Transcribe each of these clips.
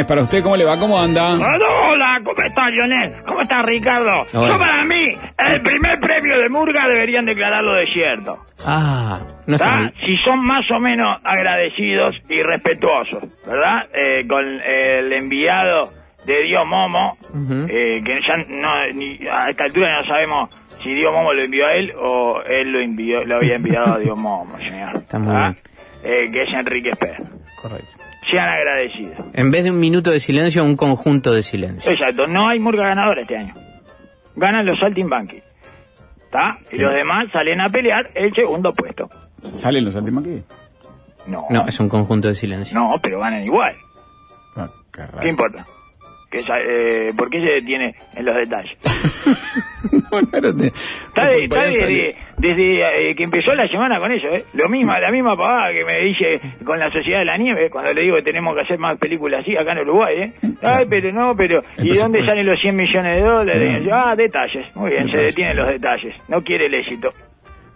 Viernes para usted. ¿Cómo le va? ¿Cómo anda? Hola, ¿cómo estás, Lionel? ¿Cómo estás, Ricardo? Hola. Yo para mí, el primer premio de Murga deberían declararlo desierto. Ah, no está. Si son más o menos agradecidos y respetuosos, ¿verdad? Eh, con el enviado de Dios Momo, eh, que ya no, ni- a esta altura no sabemos si Dios Momo lo envió a él o él lo envió, lo había enviado a Dios Momo, señor. Está muy ¿tá? bien. Eh, que es Enrique Esper. Correcto. Sean agradecidos. En vez de un minuto de silencio, un conjunto de silencio. Exacto, no hay murga ganadora este año. Ganan los Saltimbanqui. ¿Está? Y los demás salen a pelear el segundo puesto. ¿Salen los antimaquis? No. No, es un conjunto de silencio. No, pero ganan igual. Ah, qué raro. ¿Qué importa? Que eh, ¿Por qué se detiene en los detalles? No, no de- Está, de- desde, eh, que empezó la semana con eso, ¿eh? Lo misma, la misma pavada que me dice con la Sociedad de la Nieve, cuando le digo que tenemos que hacer más películas así acá en Uruguay, ¿eh? Ay, pero no, pero... ¿Y de dónde salen los 100 millones de dólares? No. Ah, detalles. Muy bien, se detienen los detalles. No quiere el éxito.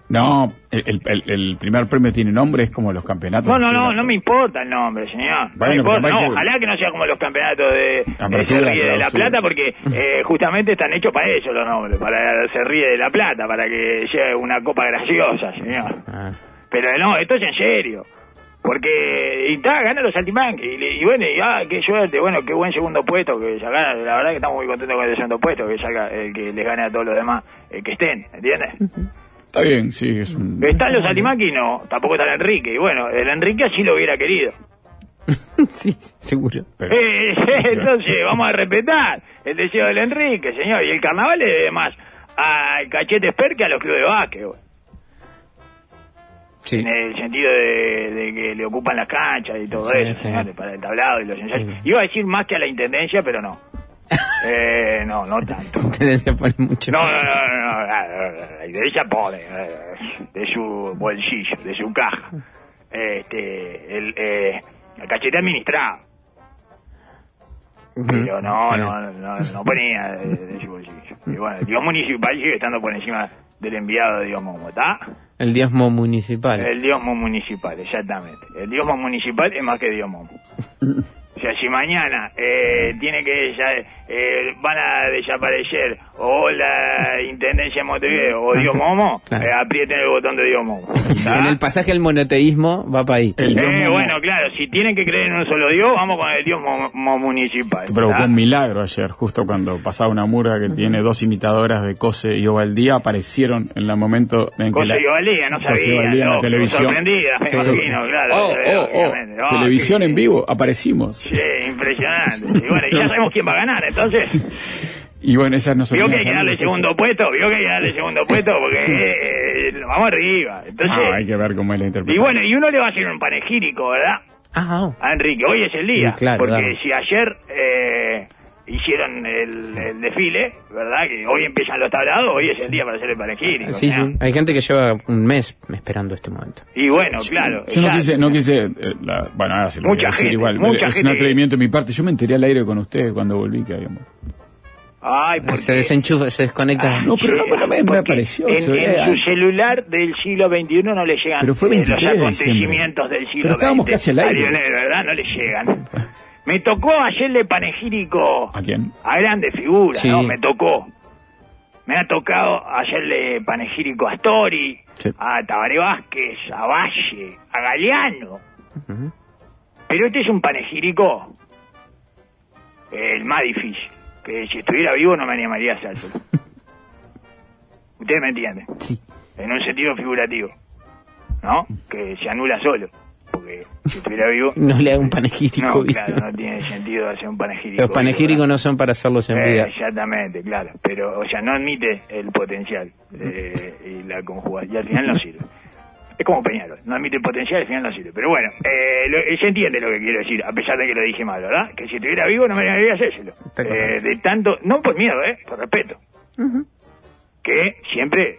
No, el, el- el primer premio tiene nombre, es como los campeonatos. No, no, no, no me importa el nombre, señor. No Bueno, importa. No, que- ojalá que no sea como los campeonatos de, de Apertura, Se ríe de la. Plata, porque eh, justamente están hechos para eso los nombres, para Se ríe de la Plata, para que llegue una copa graciosa, señor. Ah, Pero no, esto es en serio. Porque, y está, gana los Saltimbanqui. Y, bueno, y, ah, qué suerte, bueno, qué buen segundo puesto que sacaron. La verdad que estamos muy contentos con el segundo puesto, que salga, el que les gane a todos los demás, eh, que estén, ¿entiendes? Está bien, sí, es un... ¿Están los? No, tampoco está el Enrique. Y bueno, el Enrique así lo hubiera querido. sí, seguro. Pero- Eh, entonces, vamos a respetar el deseo del Enrique, señor. Y el carnaval debe más al cachete Esper que a los clubes de básquet, güey. Sí. en el sentido de, de que le ocupan las canchas y todo Sí, eso, sí. señores, para el tablado y los ensayos. Iba a decir más que a la intendencia, pero no. Eh, no, no tanto. Tendencia a poner mucho. No, no, no, no, no, la intendencia pone eh, de su bolsillo, de su caja, este, el, eh, el cachete administrado. Ujú. Pero no, no, no, no ponía de, de su bolsillo. Y bueno, el Dios municipal sigue estando por encima del enviado de Dios Momo, ¿está? El diezmo municipal. El diosmo municipal, exactamente. El diosmo municipal es más que diosmo. Sea, si mañana eh, tiene que ya, eh, van a desaparecer o la Intendencia de Montevideo o Dios Momo, Claro. eh, aprieten el botón de Dios Momo. En el pasaje al monoteísmo va para ahí. El Dios Eh, Momo bueno, claro, si tienen que creer en un solo Dios, vamos con el Dios mo- mo- municipal. provocó ¿tá? un milagro ayer, justo cuando pasaba una murga que tiene dos imitadoras de Cose y Ovaldía, aparecieron en el momento en que la y valía, no Cosa y sabía. Valdía en la televisión. Sorprendida, me Sí. imagino, claro. Oh, oh, oh. Oh, televisión sí, en vivo, aparecimos. Sí, impresionante. Y bueno, ya sabemos quién va a ganar, entonces. Y bueno, esas no son Vio que hay que darle segundo puesto, vio que hay que darle segundo puesto porque eh, vamos arriba. Entonces, Ah, hay que ver cómo es la y interpretación. bueno, y uno le va a hacer un panegírico, ¿verdad? Ah, oh. A Enrique, hoy es el día. Sí, claro, porque claro. si ayer eh, hicieron el, el desfile, ¿verdad? Que hoy empiezan los tablados, hoy es el día para hacer el panegírico. Sí, ¿no? sí. Hay gente que lleva un mes esperando este momento. Y bueno, claro. Yo no exacto. quise, no quise, eh, la- bueno, ahora se lo voy Mucha a decir gente, igual. mucha es gente. un atrevimiento de mi parte. Yo me enteré al aire con ustedes cuando volví que habíamos. Ay, porque... Se desenchufa, se desconecta. No, pero no, no me, apareció. En, en su ah, celular del siglo XXI no le llegan Pero fue eh, 23 de los acontecimientos del siglo Pero estábamos XX. casi al aire. ¿verdad? No le llegan. Me tocó hacerle panegírico ¿A quién? a grandes figuras, Sí. ¿no? Me tocó. Me ha tocado hacerle panegírico a Story, Sí. a Tabaré Vázquez, a Valle, a Galeano. Pero este es un panegírico el más difícil. Que si estuviera vivo no me animaría a hacérselo. Ustedes me entienden. Sí. En un sentido figurativo. ¿No? Que se anula solo. Porque si estuviera vivo... No le haga un panegírico. No, vivo. claro, no tiene sentido hacer un panegírico. Los panegíricos vivo, no son para hacerlos en ¿verdad? vida. Eh, exactamente, claro. Pero, o sea, no admite el potencial eh, y la conjugación. Y al final no sirve. Es como Peñarol, no admite el potencial y al final no sirve. Pero bueno, eh, lo- se entiende lo que quiero decir, a pesar de que lo dije mal, ¿verdad? Que si estuviera vivo no me debería hacérselo. Eh, de tanto, no por miedo, ¿eh? Por respeto. Que siempre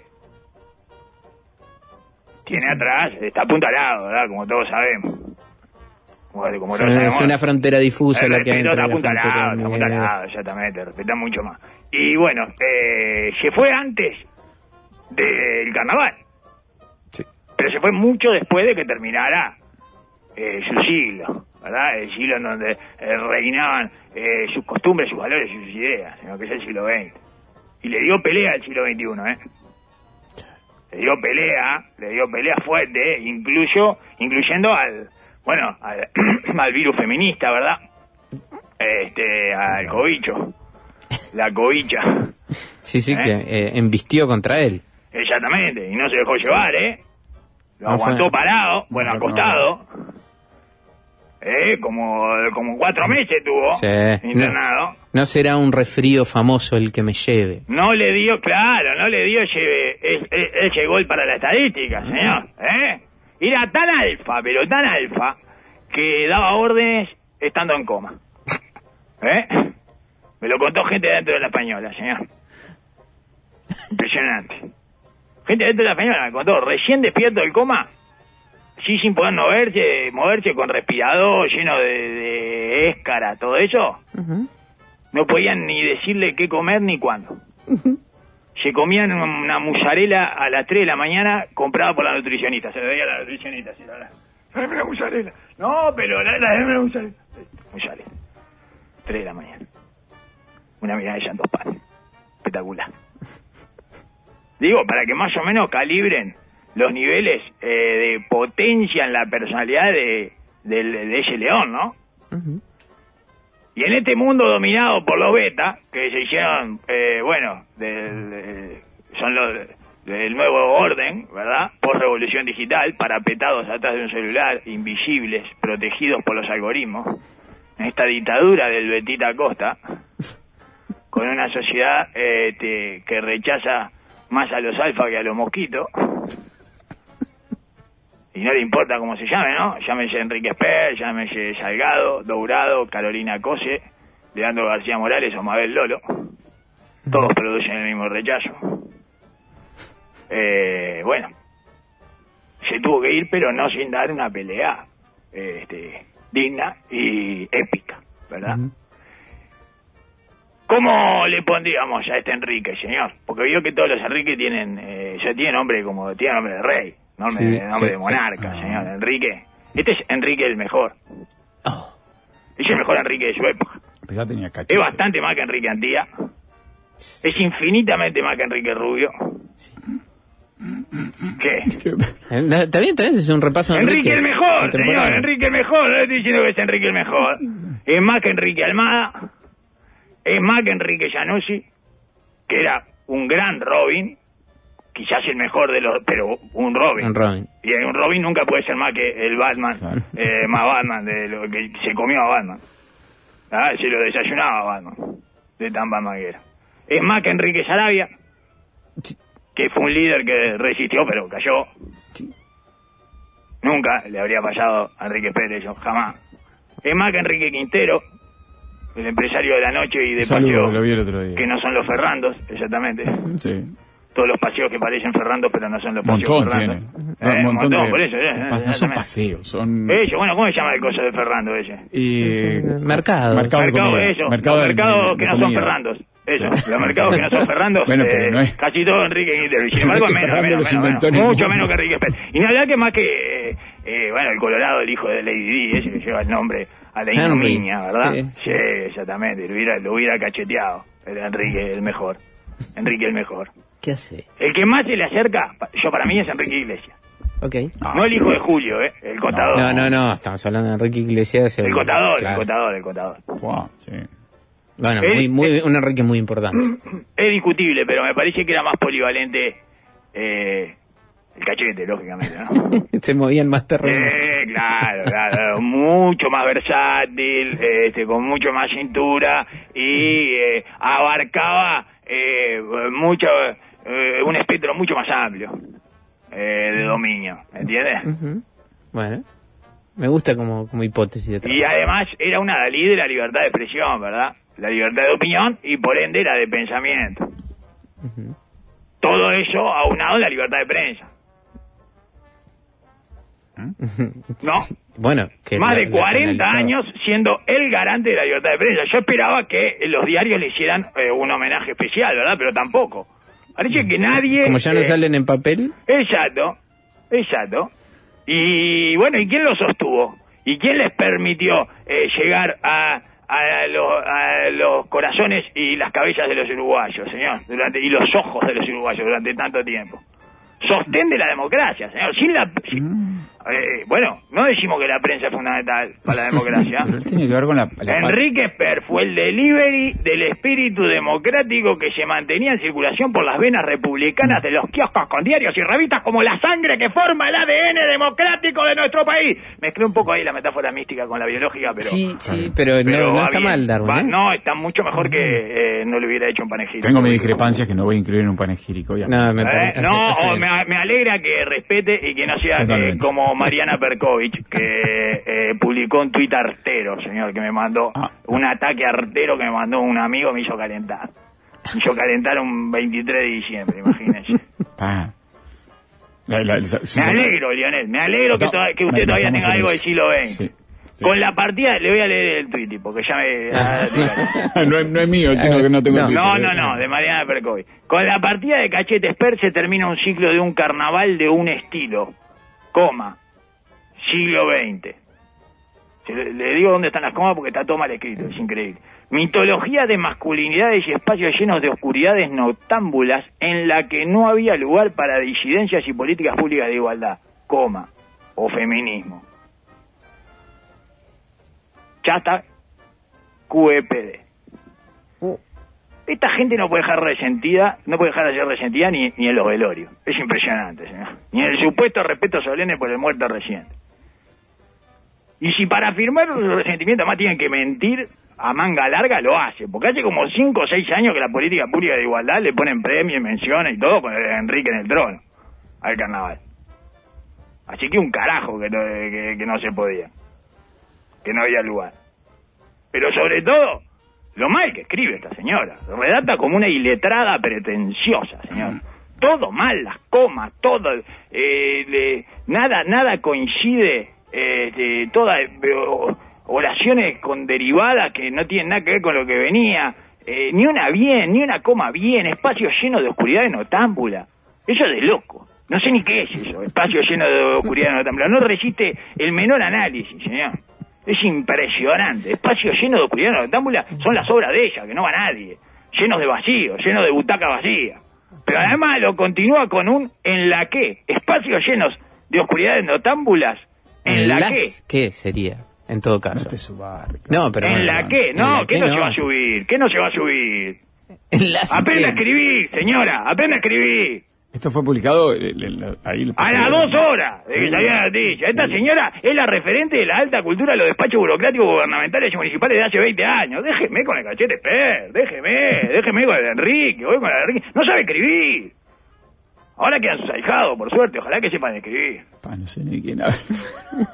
tiene atrás, está apuntalado, ¿verdad? Como todos sabemos. Como, como Es todos una, sabemos. es una frontera difusa El la que hay entre está la apuntalado, está apuntalado, exactamente, respeta mucho más. Y bueno, eh, se fue antes del carnaval. Pero se fue mucho después de que terminara eh, su siglo, ¿verdad? El siglo en donde eh, reinaban eh, sus costumbres, sus valores y sus ideas, en lo que es el siglo XX. Y le dio pelea al siglo XXI, ¿eh? Le dio pelea, le dio pelea fuerte, incluyo, incluyendo al, bueno, al, al virus feminista, ¿verdad? Este, al cobicho, la cobicha, Sí, sí, ¿Eh? que eh, embistió contra él. exactamente, y no se dejó llevar, ¿eh? Lo No aguantó parado, bueno, No, no. acostado, ¿eh? Como, como cuatro meses tuvo Sí. internado. No será un resfrío famoso el que me lleve. No le dio, claro, no le dio lleve, ese gol para la estadística, señor. ¿eh? Era tan alfa, pero tan alfa, que daba órdenes estando en coma. ¿Eh? Me lo contó gente dentro de la española, señor. Impresionante. Gente dentro de la me contó, recién despierto del coma, sí sin poder moverse, moverse con respirador, lleno de, de éscara, todo eso. No podían ni decirle qué comer ni cuándo. Se comían una musarela a las 3 de la mañana comprada por la nutricionista. Se lo veía a la nutricionista. Se la, Dame la musarela. No, pero la, la, dame la musarela. Musarela. 3 de la mañana. Una mirada de dos panes. Espectacular. Digo, para que más o menos calibren los niveles eh, de potencia en la personalidad de, de ese león, ¿no? Y en este mundo dominado por los beta, que se hicieron, eh, bueno, del, eh, son los del nuevo orden, ¿verdad? Por revolución digital, parapetados atrás de un celular, invisibles, protegidos por los algoritmos, en esta dictadura del Betita Costa, con una sociedad eh, este, que rechaza más a los alfa que a los mosquitos. Y no le importa cómo se llame, ¿no? Llámese Enrique Esper, llámese Salgado, Dourado, Carolina Cose, Leandro García Morales o Mabel Lolo. Todos producen el mismo rechazo. Eh, bueno, se tuvo que ir, pero no sin dar una pelea este, digna y épica, ¿verdad? ¿Cómo le pondríamos a este Enrique, señor? Porque vio que todos los Enrique tienen, eh, ya tiene nombre como, tiene nombre de rey, nombre, Sí, nombre sí, de monarca, señor. Enrique. Este es Enrique el mejor. Oh, Es el mejor Enrique de su época. Pues ya tenía. Es bastante más que Enrique Antía. Es infinitamente más que Enrique Rubio. ¿Qué? eh, Está bien, está bien, es un repaso de Enrique el mejor, señor. Enrique el mejor, no le estoy diciendo que es Enrique el mejor. Es más que Enrique Almada, es más que Enrique Januzzi, que era un gran Robin, quizás el mejor de los, pero un Robin. Un Robin. Y un Robin nunca puede ser más que el Batman, Claro. eh, más Batman, de lo que se comió a Batman. Ah, se lo desayunaba a Batman, de tan Batman que era. Es más que Enrique Sarabia, que fue un líder que resistió pero cayó. Nunca le habría fallado a Enrique Pérez, yo, jamás. Es más que Enrique Quintero, el empresario de la noche y de saludo, paseo, lo vi el otro día. que no son los Ferrandos, exactamente. Sí. Todos los paseos que parecen Ferrandos, pero no son los Un paseos montón Ferrandos. tiene. Eh, un montón, de. por eso, eh, pas- no son paseos, son. Eso, bueno, ¿cómo se llama el coso de Ferrando ese? Y, Sí, mercado. Mercado de mercado, comida. eso, Mercado los de- mercados de que no son. Ferrandos. Eso, Sí. los mercados que no son Ferrandos, Bueno, pero eh, no es- casi todo Enrique Quintero. Y sin embargo, menos, Ferrando menos, los menos, inventó menos. en el mucho menos que Enrique Pérez. Y hablar que más que, eh, bueno, el Colorado, el hijo de Lady Di, ese que lleva el nombre a la ignominia, ¿verdad? sí. Sí, exactamente, lo hubiera, lo hubiera cacheteado. Era Enrique el mejor. Enrique el mejor. ¿Qué hace? El que más se le acerca, yo para mí es Enrique Iglesias. Ok. Ah, No el hijo de Julio, ¿eh? El contador. No, no, no, estamos hablando de Enrique Iglesias. El contador, claro. el contador, el contador. Wow, sí. Bueno, El- muy, muy, un Enrique muy importante. Es discutible, pero me parece que era más polivalente eh, El cachete, lógicamente, ¿no? Se movían más terrenos. Eh, claro, claro, mucho más versátil, este, con mucho más cintura y eh, abarcaba eh, mucho, eh, un espectro mucho más amplio eh, de dominio, ¿entiendes? Ujú. Bueno, me gusta como, como hipótesis de trabajo. Y además era una dalí de la libertad de expresión, ¿verdad? La libertad de opinión y por ende la de pensamiento. Todo eso aunado a la libertad de prensa. ¿No? Bueno, que Más de la 40 canalizaba. años siendo el garante de la libertad de prensa. Yo esperaba que los diarios le hicieran eh, un homenaje especial, ¿verdad? Pero tampoco. Parece que nadie... Como ya no eh, salen en papel, Exacto, exacto. Y bueno, ¿y quién lo sostuvo? ¿Y quién les permitió eh, llegar a, a, lo- a los corazones y las cabezas de los uruguayos, señor? Durante, y los ojos de los uruguayos durante tanto tiempo. Sostén de la democracia, señor. Sin la, sin- eh, bueno, no decimos que la prensa es fundamental para la democracia. Pero tiene que ver con la... la- Enrique Sper fue el delivery del espíritu democrático que se mantenía en circulación por las venas republicanas de los kioscos con diarios y revistas como la sangre que forma el ADN democrático de nuestro país. Mezclé un poco ahí la metáfora mística con la biológica, pero... sí, sí, pero, pero no, está bien. mal, Darwin. Va- ¿eh? No, está mucho mejor que eh, no le hubiera hecho un panegírico. Tengo mis discrepancias que no voy a incluir en un panegírico. ya. No, me ¿Eh? parece. No, hace- o hace- me, me alegra que respete y que no sea Totalmente. Eh, como Mariana Perkovich, que eh, publicó un tuit artero, señor, que me mandó Ah. un ataque artero que me mandó un amigo, me hizo calentar. Me hizo calentar un 23 de diciembre, imagínese. Pa. La- la- la- Me alegro, Lionel, me alegro que, No, toda- que usted todavía tenga algo del siglo XX. Sí, sí. Con la partida, le voy a leer el tuit, porque ya me... no, es- no es mío, sino que no tengo No. Twitter, No, eh. no, no, de Mariana Percovi. Con la partida de Cachete Esper se termina un ciclo de un carnaval de un estilo, coma, siglo XX. Le digo dónde están las comas porque está todo mal escrito, es increíble. Mitología de masculinidades y espacios llenos de oscuridades noctámbulas en la que no había lugar para disidencias y políticas públicas de igualdad, coma, o feminismo. Chata QEPD. Esta gente no puede dejar resentida, no puede dejar de ser resentida ni, ni en los velorios. Es impresionante, señor. Ni en el supuesto respeto solemne por el muerto reciente. Y si para afirmar su resentimiento más tienen que mentir a manga larga, lo hace. Porque hace como 5 o 6 años que la política pública de igualdad le ponen premios, menciones y todo con Enrique en el trono al carnaval. Así que un carajo que no, que- no se podía. Que no había lugar. Pero sobre todo, lo mal que escribe esta señora. Redacta como una iletrada pretenciosa, señor. Todo mal, las comas, todo. eh, nada, nada coincide. Eh, de todas oraciones con derivadas que no tienen nada que ver con lo que venía. eh, ni una bien, ni una coma bien. Espacio lleno de oscuridad de notámbula. Eso es de loco. No sé ni qué es eso. Espacio lleno de oscuridad de notámbula. No resiste el menor análisis, señor. Es impresionante. Espacio lleno de oscuridad de notámbula son las obras de ella, que no va nadie. Llenos de vacío, llenos de butaca vacía. Pero además lo continúa con un en la que. Espacios llenos de oscuridad de notámbulas. En la las que. ¿Qué sería, en todo No caso? te. No, pero En la que. No, la que no, se va a subir. Que no se va a subir. En las Aprenda a escribir, señora. Aprenda a escribir. Esto fue publicado eh, le- le- ahí. A las dos horas de que salió la noticia. Esta señora es la referente de la alta cultura de los despachos burocráticos gubernamentales y municipales de hace 20 años. Déjeme con el cachete per, déjeme, déjeme con el de Enrique, voy con el de Enrique. No sabe escribir. Ahora quedan sus ahijados, por suerte, ojalá que sepan escribir. Pa, no sé ni quién habla.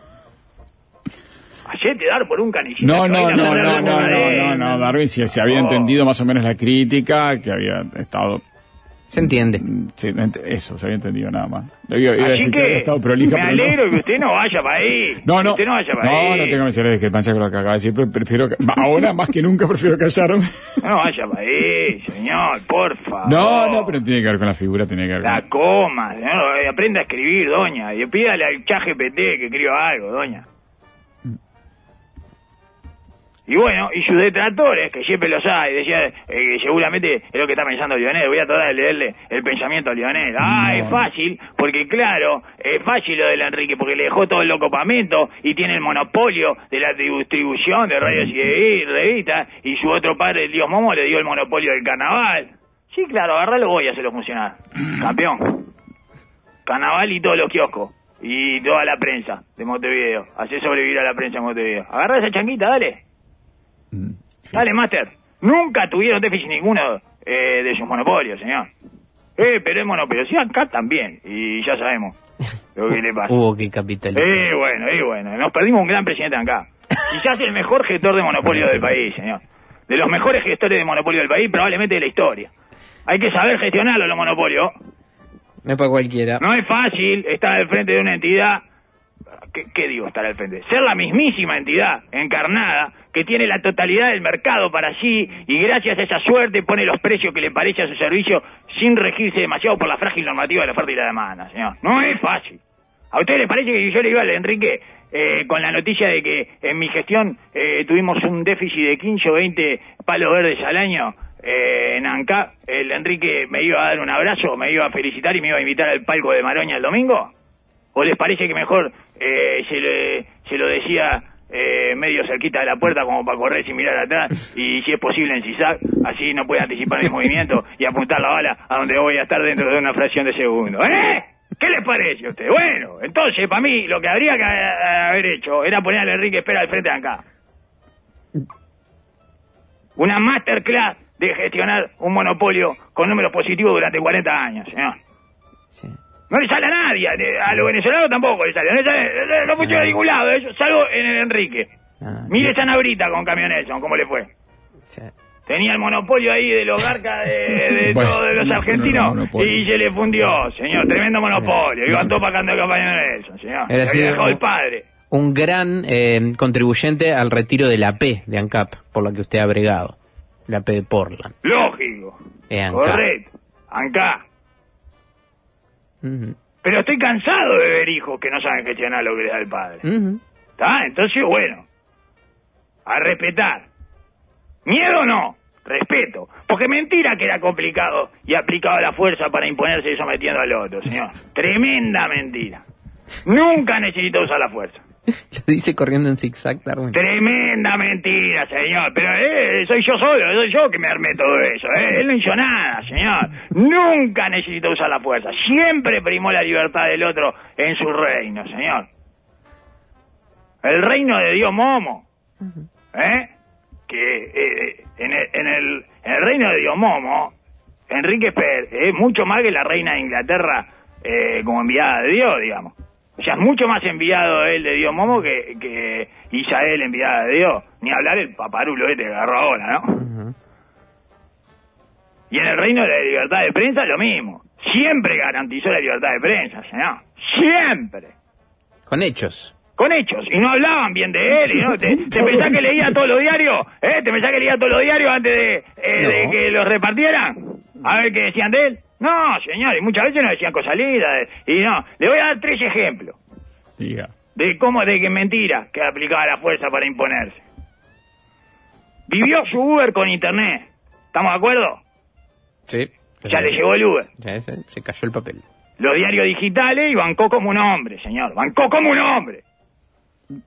Hacete dar por un canillito. No, no, no, no, no, no, no, no, Darwin, si se había Oh. entendido más o menos la crítica, que había estado, Se entiende. mm, sí, eso, se había entendido nada más. Iba, iba a Así decir que estado prolija, me pero no. alegro que usted no vaya para ahí. No, no, Usted no vaya para no, ahí. no tengo menciones de discrepancia con lo que acaba de decir, pero prefiero, ahora más que nunca prefiero callarme. No vaya para ahí, señor, por favor. No, no, pero tiene que ver con la figura, tiene que ver La con... coma, señor, eh, aprenda a escribir, doña. Y pídale al chat GPT que escriba algo, doña. Y bueno, y sus detractores, que siempre los hay, decía eh, que seguramente es lo que está pensando Lionel. Voy a tratar de leerle el pensamiento a Lionel. Ah, No. es fácil, porque claro, es fácil lo del Enrique, porque le dejó todo el locopamento y tiene el monopolio de la distribución de radios y revistas, y su otro padre, el Dios Momo, le dio el monopolio del carnaval. Sí, claro, agarralo voy a hacerlo funcionar. Campeón. Carnaval y todos los kioscos. Y toda la prensa de Montevideo. Hacé sobrevivir a la prensa de Montevideo. Agarra esa changuita, dale. Mm, Dale, Master. Nunca tuvieron déficit ninguno eh, de sus monopolios, señor. Eh, pero es monopolio. Sí, acá también. Y ya sabemos lo que le pasa. Hubo que capitalizar. Eh, bueno, eh, bueno. Nos perdimos un gran presidente acá. Quizás el mejor gestor de monopolio del país, señor. De los mejores gestores de monopolio del país, probablemente de la historia. Hay que saber gestionarlo, los monopolios. No es para cualquiera. No es fácil estar al frente de una entidad. ¿Qué, qué digo estar al frente? Ser la mismísima entidad encarnada que tiene la totalidad del mercado para sí y gracias a esa suerte pone los precios que le parece a su servicio sin regirse demasiado por la frágil normativa de la oferta y la demanda, señor. No es fácil. ¿A usted le parece que yo le iba al Enrique eh, con la noticia de que en mi gestión eh, tuvimos un déficit de 15 o 20 palos verdes al año eh, en ANCAP? ¿El Enrique me iba a dar un abrazo, me iba a felicitar y me iba a invitar al palco de Maroña el domingo? ¿O les parece que mejor eh, se, le- se lo decía eh, medio cerquita de la puerta como para correr sin mirar atrás y si es posible en zigzag, así no puede anticipar el movimiento y apuntar la bala a donde voy a estar dentro de una fracción de segundo? ¿Eh? ¿Qué les parece a usted? Bueno, entonces para mí lo que habría que eh, haber hecho era poner al Enrique Espera al frente de acá. Una masterclass de gestionar un monopolio con números positivos durante 40 años, señor. Sí. No le sale a nadie, a- a los venezolanos tampoco le sale, no, le sale, no funciona a ningún lado, eso, salvo en el Enrique. Ah, Mire esa nabrita con camioneta, ¿cómo le fue? sí. Tenía el monopolio ahí de los garcas de, de Bueno, todos los no, argentinos no, y se le fundió, señor, tremendo monopolio. Iban todos para cantar campaña de Nelson, señor. Era así, dejado el un- padre. Un gran eh, contribuyente al retiro de la P de ANCAP, por la que usted ha bregado. La P de Portland. Lógico. Eh, Anca. Correcto. Pero estoy cansado de ver hijos que no saben gestionar lo que les da el padre. ¿Está? Entonces, bueno, a respetar. Miedo no, respeto. Porque mentira que era complicado y aplicaba la fuerza para imponerse y sometiendo al otro, señor. Tremenda mentira. Nunca necesito usar la fuerza. Lo dice corriendo en zigzag, Darwin. Tremenda mentira, señor. Pero eh, soy yo solo, soy yo que me armé todo eso. Eh. Él no hizo nada, señor. Nunca necesitó usar la fuerza. Siempre primó la libertad del otro en su reino, señor. El reino de Dios Momo. ¿Eh? Que eh, en, el, en, el, en el reino de Dios Momo, Enrique Pérez es mucho más que la reina de Inglaterra eh, como enviada de Dios, digamos. O sea, es mucho más enviado él de Dios Momo que, que Isael enviada de Dios. Ni hablar el paparulo este que agarró ahora, ¿no? Ujú. Y en el reino de la libertad de prensa lo mismo. Siempre garantizó la libertad de prensa, señor. Siempre. Con hechos. Con hechos. Y no hablaban bien de él. y ¿no? ¿Te, te pensás que leía todos los diarios? ¿Eh? ¿Te pensás que leía todos los diarios antes de, eh, de que los repartieran? A ver qué decían de él. No, señor. Y muchas veces no decían cosas lindas. Y no. Le voy a dar tres ejemplos Diga. de cómo, de que mentira que aplicaba la fuerza para imponerse. Vivió su Uber con internet. ¿Estamos de acuerdo? Sí. Ya le llegó el Uber. Ya se, se cayó el papel. Los diarios digitales y bancó como un hombre, señor. Bancó como un hombre.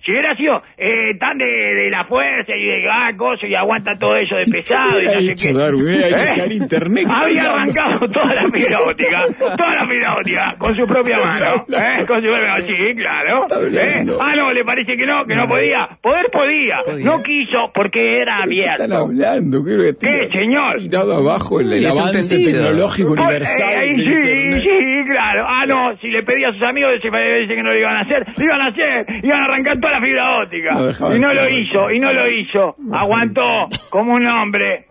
Si hubiera sido eh, tan de, de la fuerza y de ah, cosa y aguanta todo eso de pesado y no sé hecho, qué. Darwin? Hubiera hecho caer internet, ¿qué está Había hablando? arrancado toda la fibra óptica, toda la fibra óptica, con su propia mano. ¿eh? Con su propia mano, sí, claro. ¿eh? Ah, no, le parece que no, que no podía. Poder podía. Podía. No quiso porque era ¿Qué están abierto. hablando? Creo que ¿Qué, señor? Tirado abajo el, el avance tecnológico universal. eh, sí, Internet. sí, claro. Ah, no, si le pedía a sus amigos, que no lo iban a hacer. Lo iban a hacer, iban a arrancar toda la fibra óptica. No y no lo hizo, y no lo hizo. Aguantó como un hombre.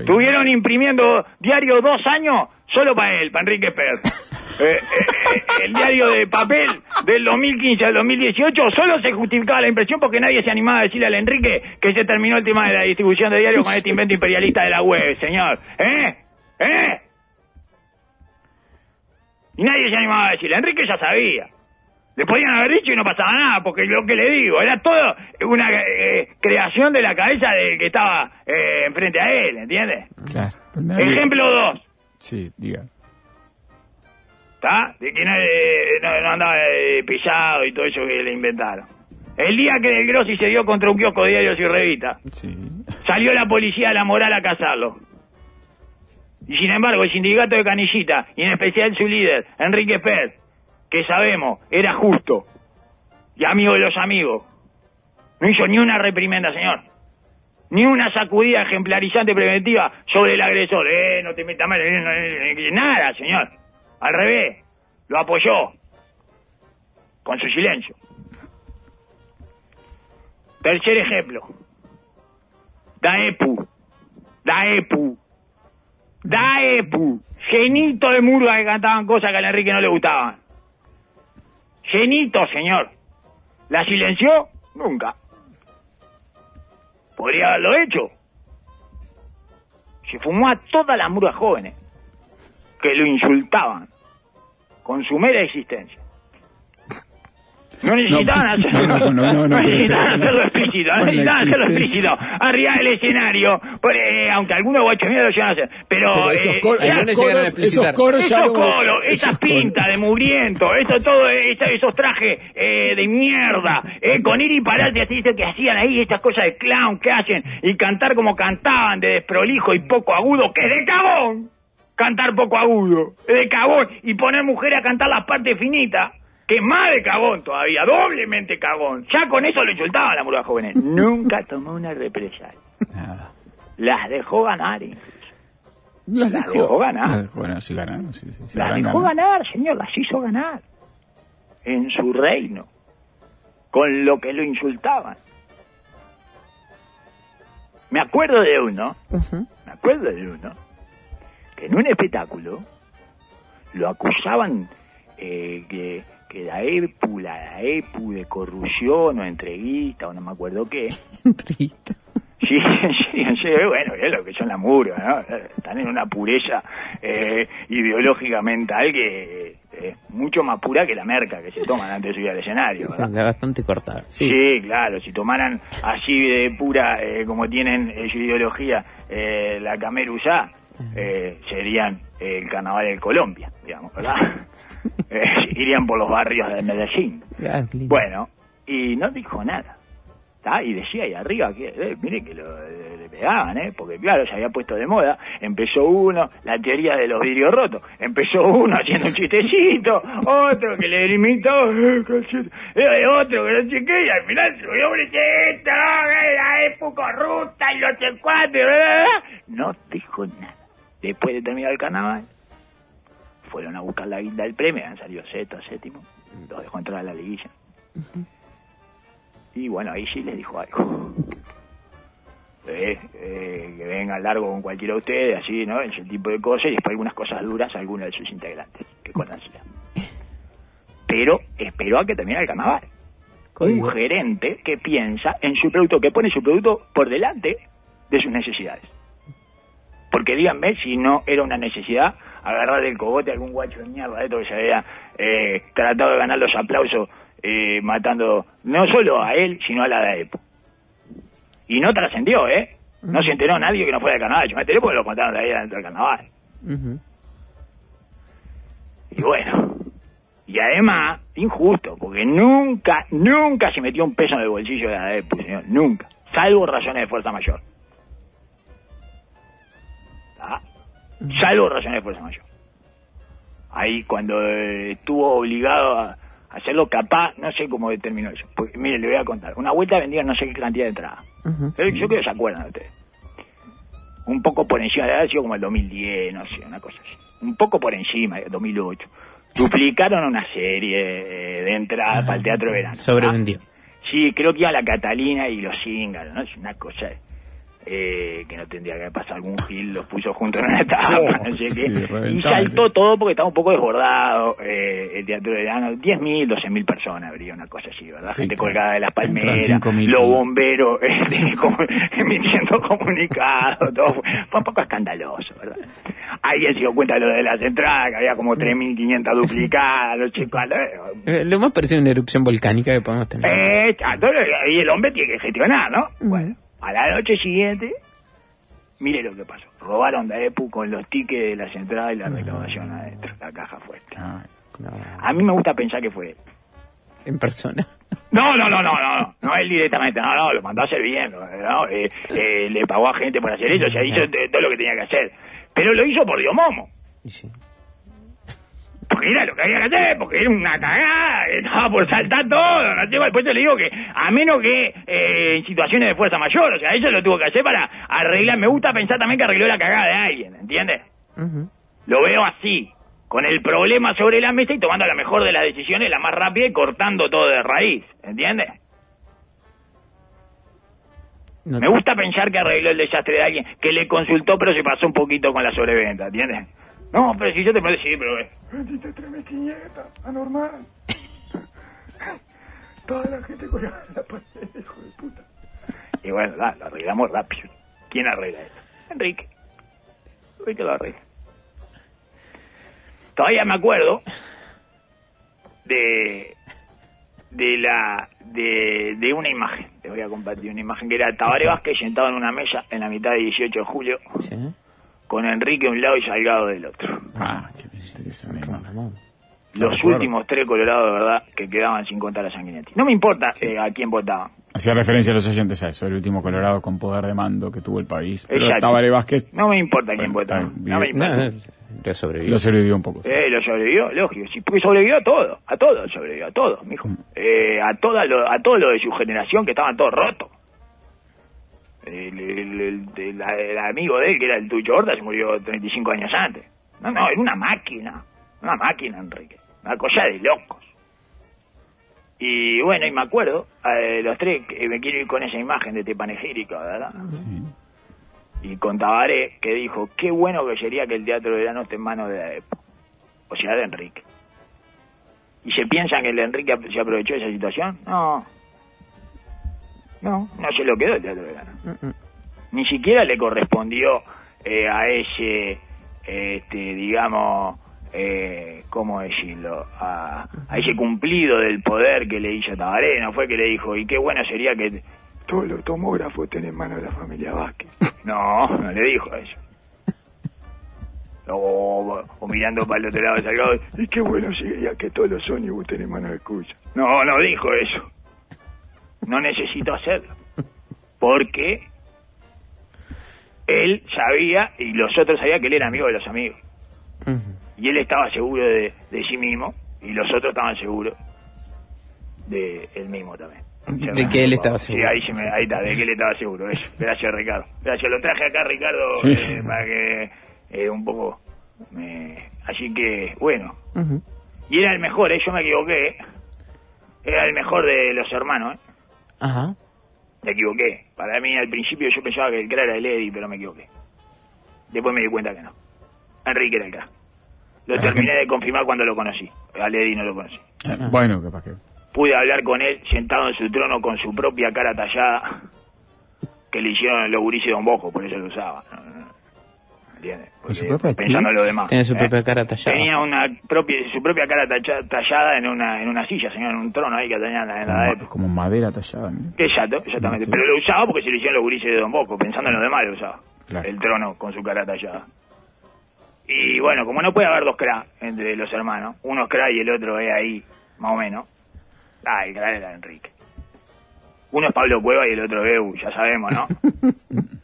Estuvieron imprimiendo diario dos años solo para él, para Enrique Pérez. Eh, eh, eh, el diario de papel del 2015 al 2018 solo se justificaba la impresión porque nadie se animaba a decirle al Enrique que se terminó el tema de la distribución de diarios con este invento imperialista de la web, señor. ¿Eh? ¿Eh? Y nadie se animaba a decirle. Enrique ya sabía. Le podían haber dicho y no pasaba nada, porque lo que le digo, era todo una eh, creación de la cabeza del que estaba eh, enfrente a él, ¿entiendes? Claro. Ejemplo 2. Sí, diga. ¿Está? De que no, eh, no, no andaba eh, pisado y todo eso que le inventaron. El día que Del Grossi se dio contra un kiosco de diarios y revistas, Sí. salió la policía de la moral a cazarlo. Y sin embargo, el sindicato de Canillita, y en especial su líder, Enrique Pérez, que sabemos, era justo y amigo de los amigos, no hizo ni una reprimenda, señor. Ni una sacudida ejemplarizante preventiva sobre el agresor. Eh, no te metas mal. eh, eh, nada, señor. Al revés. Lo apoyó. Con su silencio. Tercer ejemplo. Daepu. Daepu. Daepu. Genito de murga que cantaban cosas que a Enrique no le gustaban. Genito, señor. ¿La silenció? Nunca. Podría haberlo hecho. Se fumó a todas las murgas jóvenes que lo insultaban con su mera existencia. No necesitaban No, hacerlo, no, no, no, no, necesitaban pero- hacerlo explícito, no necesitaban hacerlo explícito, arriba del escenario, por, eh, aunque algunos guachos míos lo llegan a hacer, pero, Pero esos, eh, coros, esos coros ya esos no- coros, esos esas pintas de mugriento, eso todo, esa- esos trajes eh, de mierda, eh, con ir y pararte así, eso que hacían ahí, estas cosas de clown que hacen, y cantar como cantaban, de desprolijo y poco agudo, que es de cagón, cantar poco agudo, es de cagón, y poner mujeres a cantar las partes finitas, que es más de cagón todavía, doblemente cagón, ya con eso lo insultaban a la murga jóvenes, nunca tomó una represalia, Nada. las dejó ganar, eh. Las Las dejó ganar. Las dejó ganar, sí ganaron, sí, Las dejó ganar, señor, las hizo ganar. En su reino. Con lo que lo insultaban. Me acuerdo de uno, me acuerdo de uno, que en un espectáculo lo acusaban eh, que, que la EPU, la EPU de corrupción o entreguista o no me acuerdo qué. Entrevista. Sí, sí, sí, bueno, es lo que son las murgas, ¿no? Están en una pureza eh, ideológica mental que es mucho más pura que la merca que se toman antes de subir al escenario, ¿verdad? la bastante cortada. Sí, Sí. claro, si tomaran así de pura, eh, como tienen eh, su ideología, eh, la cameruzá, eh, serían el carnaval de Colombia, digamos, ¿verdad? Eh, irían por los barrios de Medellín. Ah. Bueno, y no dijo nada. ¿tá? Y decía ahí arriba que, eh, mire que lo, le, le pegaban, ¿eh? Porque claro, se había puesto de moda. Empezó uno, la teoría de los vidrios rotos. Empezó uno haciendo un chistecito, otro que le limitó, eh, eh, otro que no sé qué, y al final subió un esto, la época corrupta y los bla. No dijo nada. Después de terminar el carnaval, fueron a buscar la guinda del premio, han salido sexto, séptimo, los dejó entrar a la liguilla. Y bueno, ahí sí les dijo algo. Eh, eh, que venga largo con cualquiera de ustedes, así, ¿no? Ese tipo de cosas, y después algunas cosas duras a algunos de sus integrantes que conocían. Pero esperó a que termine el carnaval. Un gerente que piensa en su producto, que pone su producto por delante de sus necesidades. Porque díganme si no era una necesidad agarrar del cogote a algún guacho de mierda de esto que se había eh, tratado de ganar los aplausos eh, matando no solo a él, sino a la DAEPO. Y no trascendió, ¿eh? No se enteró nadie que no fuera del carnaval. Yo me enteré porque lo contaron de ahí dentro del carnaval. Ujú. Y bueno, y además, injusto, porque nunca, nunca se metió un peso en el bolsillo de la señor, nunca, salvo razones de fuerza mayor. Salvo razones de fuerza mayor. Ahí cuando eh, estuvo obligado a hacerlo capaz, no sé cómo determinó eso. Porque, mire, le voy a contar. Una vuelta vendía no sé qué cantidad de entradas. Yo creo que se acuerdan ustedes. Un poco por encima, de sido como el 2010, no sé, una cosa así. Un poco por encima, el 2008. Duplicaron una serie eh, de entradas para el Teatro de Verano. Sobrevendió. Ah, Sí, creo que iba la Catalina y los Zíngaros, ¿no? Es una cosa eh, que no tendría que pasar algún gil, los puso juntos en una etapa, Oh, no sé sí, qué. Y saltó todo porque estaba un poco desbordado eh, el Teatro de Verano. 10.000, 12.000 personas habría una cosa así, ¿verdad? Sí, Gente claro. colgada de las palmeras, 5.000. los bomberos este, como- emitiendo comunicados, todo. Fue, fue un poco escandaloso, ¿verdad? Alguien se dio cuenta de lo de las entradas, que había como 3.500 duplicadas, los chicos... Eh, Lo más parecido a una erupción volcánica que podemos tener. Eh, y el hombre tiene que gestionar, ¿no? Bueno, a la noche siguiente, mire lo que pasó. Robaron de EPU con los tickets de las entradas y la recaudación adentro, la caja fuerte. Ay, No, A mí me gusta pensar que fue él. en persona. No, no, no, no, no, no, no él directamente, no, no, lo mandó a hacer bien, ¿no? Eh, eh, le pagó a gente por hacer eso, o sea, hizo todo lo que tenía que hacer. Pero lo hizo por Dios Momo. Sí. Porque era lo que había que hacer, porque era una cagada, estaba por saltar todo, no tengo, después te le digo que, a menos que eh, en situaciones de fuerza mayor, o sea, eso lo tuvo que hacer para arreglar, me gusta pensar también que arregló la cagada de alguien, ¿entiendes? Ujú. Lo veo así, con el problema sobre la mesa y tomando la mejor de las decisiones, la más rápida y cortando todo de raíz, ¿entiendes? No Me gusta pensar que arregló el desastre de alguien, que le consultó pero se pasó un poquito con la sobreventa, ¿entiendes? No, pero si yo te puedo decir, pero... Bendita tremestiñeta, anormal. Toda la gente con la, la pared, hijo de puta. Y bueno, da, lo arreglamos rápido. ¿Quién arregla esto? Enrique. Enrique lo arregla. Todavía me acuerdo de de la de, de una imagen. Te voy a compartir una imagen que era Tabaré Vázquez sentado en una mesa en la mitad de 18 de julio Sí. con Enrique a un lado y Salgado del otro. Ah, interesante. Ramón. Los acuerdo. últimos tres colorados de verdad que quedaban sin contar a Sanguinetti. No me importa eh, a quién votaban. Hacía referencia a los oyentes a eso, el último Colorado con poder de mando que tuvo el país. Pero Exacto. Tabaré Vázquez No me importa quién bien, No me. No, importa. no, ya sobrevivió. lo sobrevivió un poco. Eh, lo sobrevivió, lógico. Sí, porque sobrevivió a todo. A todo sobrevivió, a todo, mijo. Eh, a, toda lo, a todo lo de su generación que estaban todos rotos. El, el- el- el- el amigo de él, que era el Tucho Horta, se murió 35 años antes. No, no, era una máquina. Una máquina, Enrique. Una cosa de locos. Y bueno, y me acuerdo, eh, los tres, que me quiero ir con esa imagen de este panegírico, ¿verdad? Sí. y con Tabaré que dijo qué bueno que sería que el teatro de verano esté en manos de la época o sea de Enrique y se piensan que el Enrique se aprovechó de esa situación no no no se lo quedó el teatro de verano Mm, mm. ni siquiera le correspondió eh, a ese este digamos eh, cómo decirlo a, a ese cumplido del poder que le hizo Tabaré no fue que le dijo y qué bueno sería que Todos los tomógrafos estén en manos de la familia Vázquez. No, no le dijo eso. O, o mirando para el otro lado de Salgado. Y qué bueno sería que todos los ómnibus estén en manos de Cuya. No, no dijo eso. No necesito hacerlo. Porque él sabía y los otros sabían que él era amigo de los amigos. Y él estaba seguro de, de sí mismo y los otros estaban seguros de él mismo también. De que él estaba seguro. Sí, ahí, se me- ahí está, de que él estaba seguro. Eso. Gracias, Ricardo. Gracias, lo traje acá, Ricardo, Sí. eh, para que eh, un poco... me- Así que, bueno. Y era el mejor, ¿eh? yo me equivoqué. Era el mejor de los hermanos, ¿eh? Ajá. Me equivoqué. Para mí, al principio yo pensaba que el crack era el Eddie, pero me equivoqué. Después me di cuenta que no. Enrique era el crack. Lo terminé de confirmar cuando lo conocí. Al Eddie no lo conocí. Eh, Bueno, capaz que. Pude hablar con él sentado en su trono con su propia cara tallada que le hicieron los gurises de Don Bosco, por eso lo usaba. No, no, no. ¿Entiendes? ¿Con su propia Pensando en qué? lo demás. Tiene su ¿eh? propia cara tallada. Tenía una propia, su propia cara tacha- tallada en una, en una silla, señor, en un trono ahí que tenían en la Como, época. como madera tallada. ¿no? Exacto, exactamente. Pero lo usaba porque se lo hicieron los gurises de Don Bosco, pensando en lo demás lo usaba. Claro. El trono con su cara tallada. Y bueno, como no puede haber dos cra entre los hermanos, uno es cra y el otro es ahí, más o menos. Ah, el cra era Enrique. Uno es Pablo Cueva y el otro es Eu, ya sabemos, ¿no?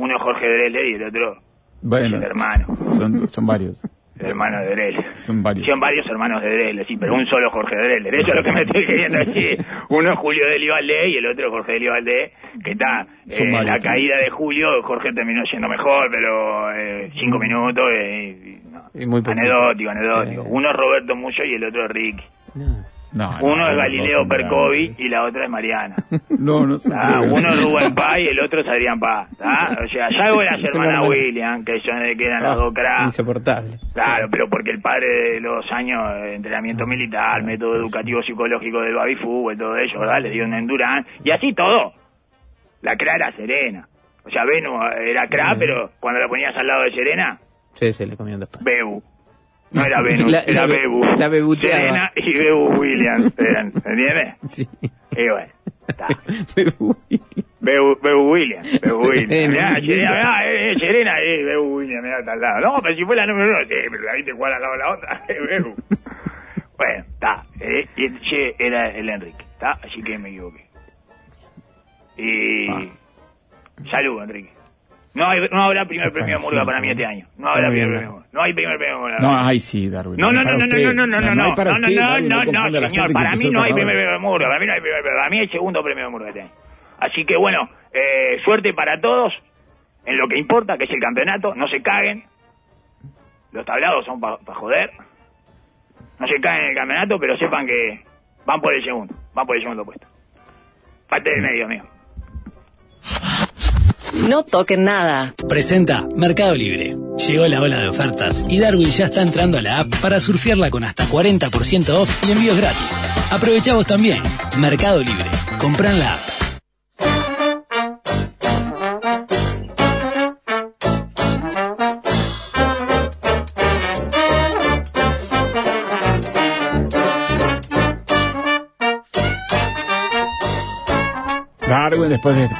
uno es Jorge Drele y el otro Bueno, el hermano. son, son varios. el hermano de Drele. Son varios. Son varios hermanos de Drele, sí, pero un solo Jorge Drele. Eso es lo que me estoy queriendo decir. Uno es Julio Deli Valdés y el otro es Jorge Deli Valdés, que está eh, varios, la caída de Julio, Jorge terminó siendo mejor, pero eh, cinco minutos eh, y, no. Y muy anecdótico, anecdótico. Eh. Uno es Roberto Mucho y el otro es Ricky. No. No, no, Uno es Galileo son Percovi y la otra es Mariana. No, no se Ah, uno es Rubén Paz y el otro es Adrián Paz. ¿tá? O sea, Son hermanas hermanos. William, que son que eran las dos cracks. Insoportable. Claro, pero porque el padre de los años de entrenamiento militar, método educativo psicológico del baby fútbol, todo eso, ¿verdad? Le dio un endurance. Y así todo. La CRA era Serena. O sea, Venu era CRA, pero cuando la ponías al lado de Serena, Sí, se le comió después. Bebu. No era Venu, La- era la be- Bebu. la bebuteaba. Serena y Bebu Williams eran, ¿entiendes? Sí. Y bueno, está. Uy. Bebu, Bebu Williams, Bebu Williams. Mirá, Serena, mirá, eh, eh, Serena, eh, Bebu Williams, mirá, está al lado. No, pero si fue la número uno, sí, pero la viste jugar al lado de la otra, eh, Bebu. Bueno, está. Eh, y ese era el Enrique, está, así que me equivoqué. Y. Ah. Salud, Enrique. No, hay, no habrá primer premio de Murga para mí este año. No habrá primer premio. No hay primer premio de Murga. No, ay sí, Darwin. No, no, no, no, no, no, no, no, no no, no, no, no, no, señor, para mí no hay primer premio de Murga, para mí no hay primer premio, para mí hay segundo premio de Murga este año. Así que bueno, eh, suerte para todos en lo que importa, que es el campeonato, no se caguen, los tablados son para joder, no se caguen en el campeonato, pero sepan que van por el segundo, van por el segundo puesto. Parte del medio, amigo. No toquen nada. Presenta Mercado Libre. Llegó la ola de ofertas y Darwin ya está entrando a la app para surfearla con hasta 40% off y envíos gratis. Aprovechamos también. Mercado Libre. Compran la app. Después de este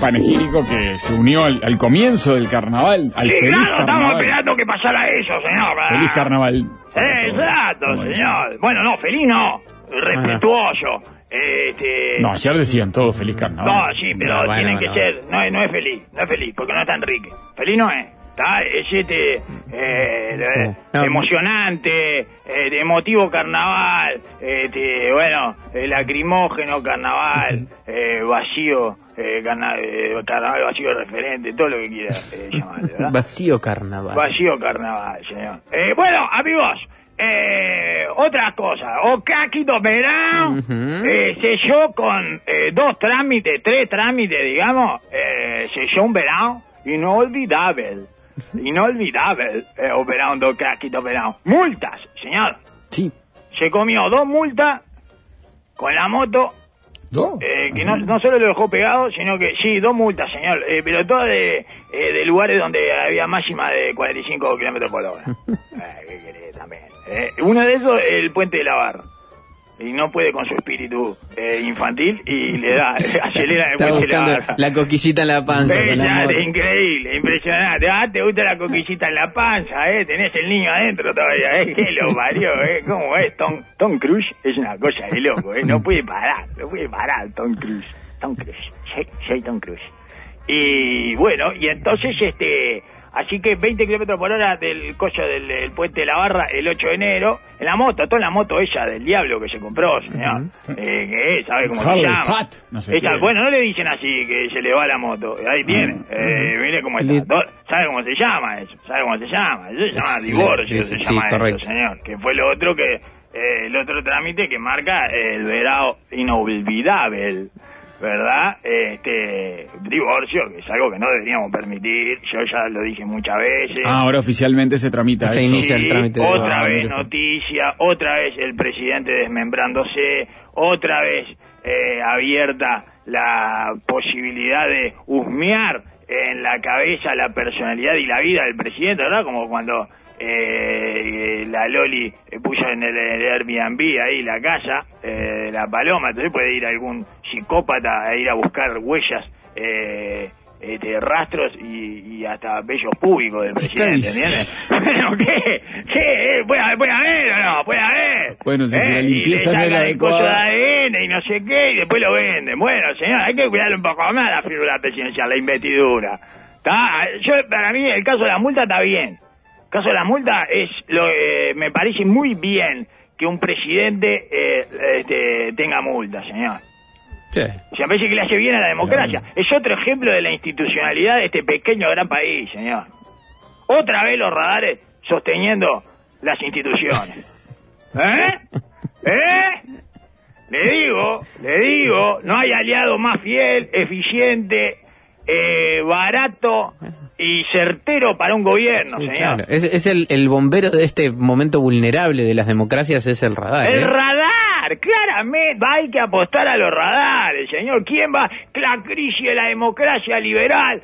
panegírico que se unió al, al comienzo del carnaval, al Sí, feliz claro, estamos carnaval. esperando que pasara eso, señor. Feliz carnaval. Exacto, Como dice. señor. Bueno, no, feliz no. Respetuoso. Este... No, ayer decían todo feliz carnaval. No, sí, pero No, bueno, tienen bueno. que ser. No, es- no es feliz, no es feliz, porque no es tan Enrique. Feliz no es. ¿Está? Es este. eh, Sí. eh, No. emocionante, eh, emotivo carnaval, este, bueno, eh, lacrimógeno carnaval, eh, vacío, eh, carna- eh, carnaval vacío referente, todo lo que quiera llamarle, ¿verdad? Vacío carnaval. Vacío carnaval, señor. Eh, bueno, amigos, eh, otra cosa. Ocaquito Perón Ujú. eh, selló con eh, dos trámites, tres trámites, digamos, eh, selló un verano inolvidable. Inolvidable, eh, o verano do Caquito Perón. Multas, señor. Sí. Se comió dos multas con la moto ¿Dos? eh, que no, no solo lo dejó pegado, sino que sí, dos multas, señor, eh, pero todas de, eh, de lugares donde había máxima de 45 kilómetros por hora. Eh, ¿Qué querés también? Uno de esos es el puente de la barra. Y no puede con su espíritu eh, infantil y le da, acelera el Está la buscando barra. la coquillita en la panza. Con la increíble, impresionante. Ah, te gusta la coquillita en la panza, ¿eh? Tenés el niño adentro todavía, ¿eh? Que lo parió, ¿eh? ¿Cómo es? Tom, Tom Cruise es una cosa de loco, ¿eh? No puede parar, no puede parar Tom Cruise. Tom Cruise, sí, Tom Cruise. Y bueno, y entonces, este... Así que 20 kilómetros por hora del coche del, del puente de la barra el 8 de enero, en la moto, toda la moto ella del diablo que se compró, señor. eh, que es, ¿sabe cómo se llama? Fat, no sé Ella- bueno, no le dicen así que se le va la moto. Ahí tiene. Eh, mire cómo está. ¿Sabe cómo se llama eso? ¿Sabe cómo se llama? Eso se llama Sí, divorcio, sí, se sí, llama correcto. eso, señor. Que fue lo otro que... eh, el otro trámite que marca el verano inolvidable. ¿Verdad? Este divorcio, que es algo que no deberíamos permitir. Yo ya lo dije muchas veces. Ah, ahora oficialmente se tramita Se eso. inicia el trámite de otra vez noticia, otra vez el presidente desmembrándose, otra vez eh, abierta la posibilidad de husmear en la cabeza la personalidad y la vida del presidente, ¿verdad? Como cuando eh, la Loli eh, puso en el, el Airbnb ahí la casa eh, la paloma, entonces puede ir algún psicópata a ir a buscar huellas. Eh, este, rastros y, y hasta bellos públicos del ¿Qué está presidente? ¿entiendes? Bueno, ¿qué? ¿Qué? ¿Puede, puede haber o no? ¿Puede haber? Bueno, si- si la ¿Eh? limpieza y le no el coso de adecuada. ADN y no sé qué, y después lo venden. Bueno, señor, hay que cuidar un poco más la figura presidencial, la investidura. ¿Está? Yo, para mí, el caso de la multa está bien. Caso de la multa es, lo, eh, me parece muy bien que un presidente eh, este, tenga multa, señor. Sí. Se me parece que le hace bien a la democracia. Es otro ejemplo de la institucionalidad de este pequeño gran país, señor. Otra vez los radares sosteniendo las instituciones. ¿Eh? ¿Eh? Le digo, le digo, no hay aliado más fiel, eficiente, eh, barato y certero para un gobierno, Sí, señor. claro. Es, es el, el bombero de este momento vulnerable de las democracias, es el radar. El ¿eh? radar, claramente, hay que apostar a los radares, señor. ¿Quién va? La crisis de la democracia liberal.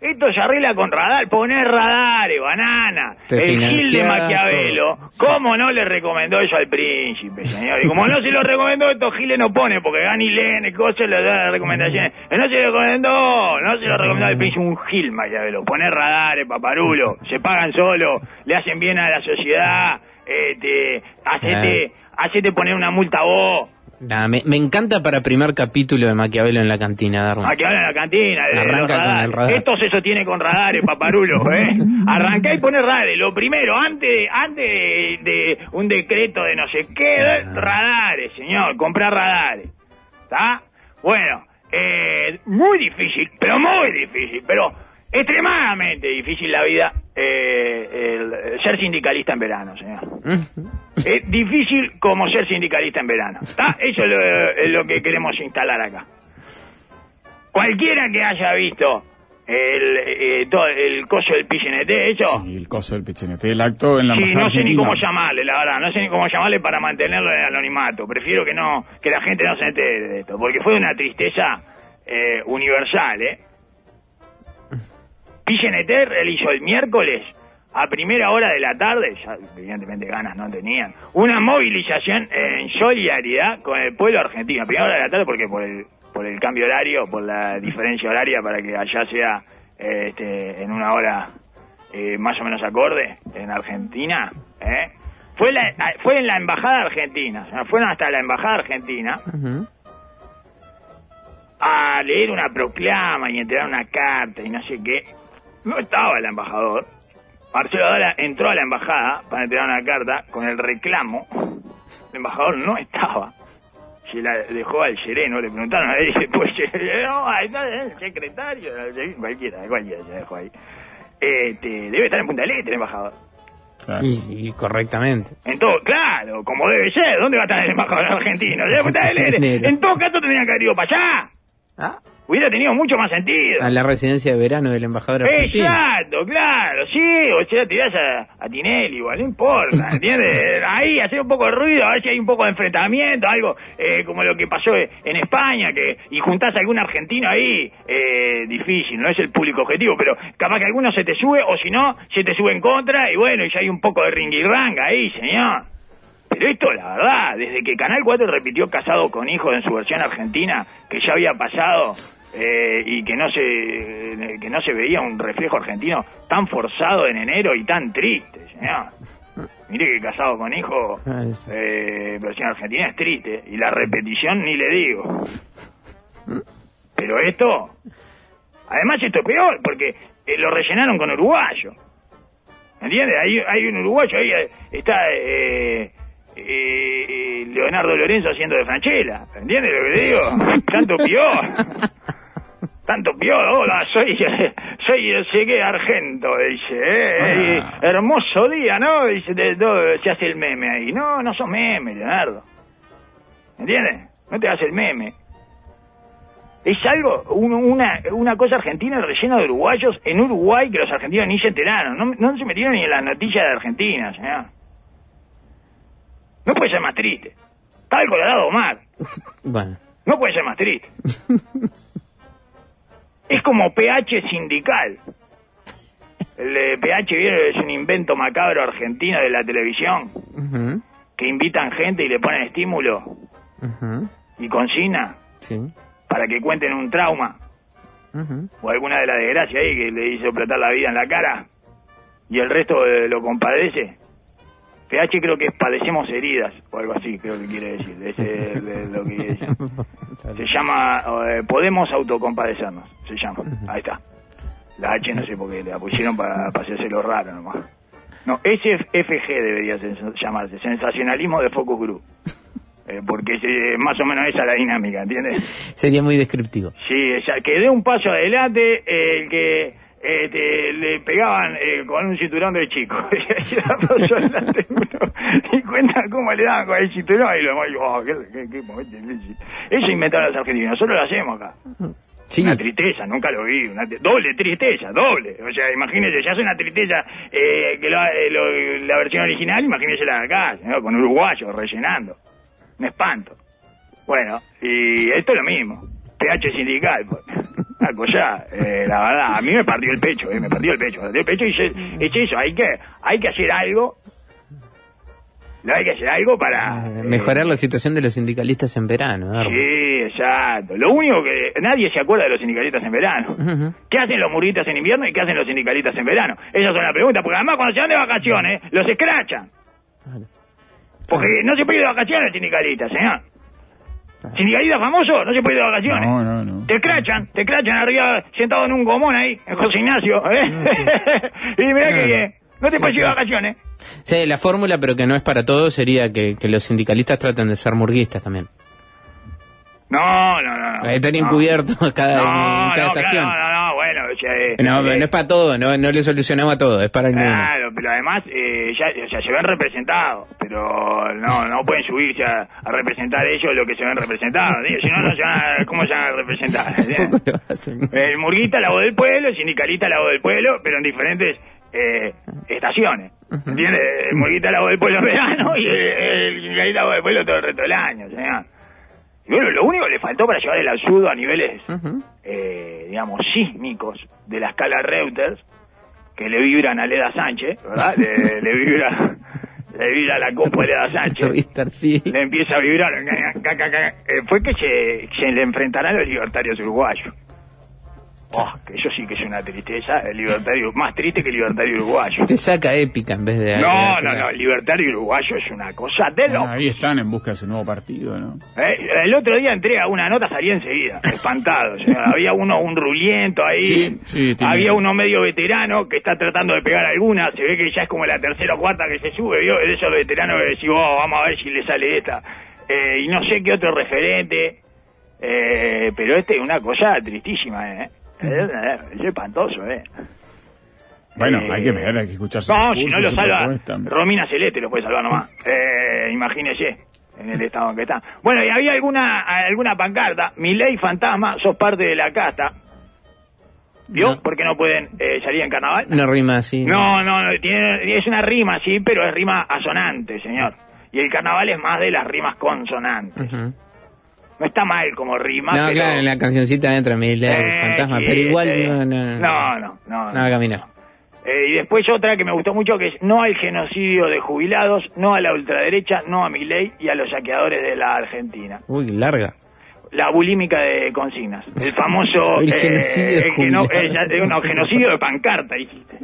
Esto se arregla con radar. Poner radares, banana. Te el Gil de Maquiavelo. ¿Cómo no le recomendó eso al príncipe, señor? Y como no se lo recomendó, estos giles no pone, porque Gani leen cosas, le da las recomendaciones. No se lo recomendó, no se lo recomendó al príncipe, un Gil Maquiavelo. Poner radares, paparulo. Se pagan solo, le hacen bien a la sociedad. Este, hacete, hacete poner una multa vos. Nah, me, me encanta para primer capítulo de Maquiavelo en la cantina, Darwin. Hablan en la cantina. de Arranca con el radar. Esto se sostiene con radares, paparulo, ¿eh? Arrancá y poner radares. Lo primero, antes, antes de, de un decreto de no sé qué, radares, señor. Comprar radares. ¿Está? Bueno, eh, muy difícil, pero muy difícil, pero extremadamente difícil la vida eh, el ser sindicalista en verano, señor. Es difícil como ser sindicalista en verano. Eso es lo, es lo que queremos instalar acá. Cualquiera que haya visto el, eh, todo el coso del PCNT hecho, Sí, el coso del PCNT, el acto en la sí, no sé ni cómo llamarle, la verdad, no sé ni cómo llamarle para mantenerlo en el anonimato. Prefiero que no, que la gente no se entere de esto, porque fue una tristeza eh, universal, ¿eh? PCNT realizó el miércoles a primera hora de la tarde, ya evidentemente ganas no tenían, una movilización en solidaridad con el pueblo argentino. A primera hora de la tarde porque por el, por el cambio horario, por la diferencia horaria para que allá sea eh, este, en una hora eh, más o menos acorde en Argentina, ¿eh? Fue, la, fue en la embajada argentina, fueron hasta la embajada argentina a leer una proclama y entregar una carta y no sé qué. No estaba el embajador. Marcelo Dala entró a la embajada para entregar una carta con el reclamo. El embajador no estaba. Se la dejó al sereno, le preguntaron a él y dice, pues, no, ahí está el secretario, cualquiera, cualquiera se dejó ahí. Este, debe estar en Punta del Este el embajador. Claro. Y, y correctamente. En todo, claro, como debe ser. ¿Dónde va a estar el embajador argentino? Este. En todo caso tendrían que haber ido para allá. Ah, Hubiera tenido mucho más sentido. a la residencia de verano del embajador argentino. Exacto, claro, sí, o sea, tirás a, a Tinelli, igual, no importa, ¿entiendes? Ahí, hacer un poco de ruido, a ver si hay un poco de enfrentamiento, algo eh, como lo que pasó en España, que y juntás a algún argentino ahí, eh, difícil, no es el público objetivo, pero capaz que alguno se te sube, o si no, se te sube en contra, y bueno, y ya hay un poco de ringirranga ahí, señor. Pero esto, la verdad, desde que Canal 4 repitió Casado con Hijos en su versión argentina, que ya había pasado eh, y que no se que no se veía un reflejo argentino tan forzado en enero y tan triste, señor. Mire que Casado con Hijos, Ah, eh, versión argentina es triste y la repetición ni le digo. Pero esto, además esto es peor porque eh, lo rellenaron con uruguayo. ¿Entiendes? Hay, hay un uruguayo ahí, eh, está eh, eh, eh, Leonardo Lorenzo haciendo de Franchella. ¿Entiendes lo que te digo? Tanto peor. Tanto peor. Hola, soy, soy sé argento, dice. eh, hermoso día, ¿no? Dice, de- de- se hace el meme ahí. No, no sos meme, Leonardo. ¿Entiendes? No te hagas el meme. Es algo, un- una, una cosa argentina el relleno de uruguayos en Uruguay que los argentinos ni se enteraron. No, no se metieron ni en las noticias de Argentina, señor. No puede ser más triste. Está el Colorado mal. Bueno, No puede ser más triste. es como PH sindical. El de PH es un invento macabro argentino de la televisión que invitan gente y le ponen estímulo y consigna sí, para que cuenten un trauma. O alguna de las desgracias ahí que le hizo plantar la vida en la cara y el resto eh, lo compadece. PH creo que es padecemos heridas o algo así, creo que quiere decir. Ese es de lo que quiere decir. Se llama eh, Podemos autocompadecernos, se llama. Ahí está. La H no sé por qué la pusieron para, para hacérselo raro nomás. No, SFG debería sens- llamarse, Sensacionalismo de Focus Group. Eh, porque es eh, más o menos esa la dinámica, ¿entiendes? Sería muy descriptivo. Sí, ella, que dé un paso adelante eh, el que este, le pegaban eh, con un cinturón de chico. y adelante uno, y cuenta cómo le daban con el cinturón y lo demás, oh, qué, qué, qué momento difícil. Eso inventaron los argentinos, nosotros lo hacemos acá. Sí, Una tristeza, nunca lo vi. Una doble tristeza, doble. O sea, imagínese, ya es una tristeza eh, que la, eh, lo- la versión original, imagínese la de acá, ¿no? con uruguayos rellenando. Un espanto. Bueno, y esto es lo mismo. PH sindical, pues. Una cosa, eh, la verdad, a mí me partió el pecho, eh, me partió el pecho, me partió el pecho y se- es eso, hay que, hay que hacer algo. No hay que hacer algo para... eh, eh, mejorar la situación de los sindicalistas en verano. Sí, exacto. Lo único que nadie se acuerda de los sindicalistas en verano. ¿Qué hacen los murritas en invierno y qué hacen los sindicalistas en verano? Esas son las preguntas, porque además cuando se van de vacaciones, los escrachan. Porque no se puede ir de vacaciones el sindicalista, señor. Sindicalista famoso, no se puede ir de vacaciones. No, no, no. Te crachan, te crachan arriba, sentado en un gomón ahí, en José Ignacio, ¿eh? y mirá que bien, no te puedes ir de vacaciones. Sí, la fórmula, pero que no es para todos, sería que, que los sindicalistas traten de ser murguistas también. No, no, no. no. Están no. encubiertos cada, No, en cada no, estación. claro, eh, No, pero eh, no es para todo, no, no le solucionamos a todo, es para el. Claro, pero además eh, ya, se ven representados, pero no no pueden subirse a, a representar ellos lo que se ven representados. digo, Si no, no se van a- ¿cómo se van a representar? El murguita la voz del pueblo, el sindicalista la voz del pueblo, pero en diferentes eh, estaciones. ¿Entiendes? El murguita la voz del pueblo en verano y el, el sindicalista la voz del pueblo todo el resto del año, señor. Bueno, lo único que le faltó para llevar el absurdo a niveles, eh, digamos, sísmicos de la escala Reuters, que le vibran a Leda Sánchez, ¿verdad? Le, le vibra le vibra la copa de Leda Sánchez. Sí. Le empieza a vibrar. eh, fue que se, se le enfrentarán los libertarios uruguayos. Oh, que eso sí que es una tristeza. El libertario, más triste que el libertario uruguayo. Te saca épica en vez de... No, no, no, el libertario uruguayo es una cosa de Bueno, loco. ahí están en busca de su nuevo partido, ¿no? Eh, el otro día entré a una nota, salí enseguida, espantado. señor. Había uno, un ruliento ahí. Sí, sí, tiene- Había uno medio veterano que está tratando de pegar alguna. Se ve que ya es como la tercera o cuarta que se sube, ¿vio? De esos veteranos que decís, oh, vamos a ver si le sale esta. Eh, y no sé qué otro referente. Eh, pero este es una cosa tristísima, ¿eh? Es, es espantoso, ¿eh? Bueno, Eh, hay que ver, hay que escuchar su No, si no lo salva. Romina Celeste lo puede salvar nomás. Eh, imagínese en el estado en que está. Bueno, y había alguna alguna pancarta. Mi ley fantasma, sos parte de la casta. ¿Vio? No. ¿Por qué no pueden eh, salir en carnaval? Una rima así. No, no, no, tiene, es una rima, sí, pero es rima asonante, señor. Y el carnaval es más de las rimas consonantes. Ujú. No está mal como rima, No, pero... claro, en la cancioncita entra mi Eh, fantasma, sí, pero igual eh, no, no, no, no, no, no a caminar. Eh, y después otra que me gustó mucho que es no al genocidio de jubilados, no a la ultraderecha, no a mi ley y a los saqueadores de la Argentina. Uy, larga. La bulímica de consignas. El famoso... El genocidio de eh, ya- eh, no, genocidio de pancarta, hiciste.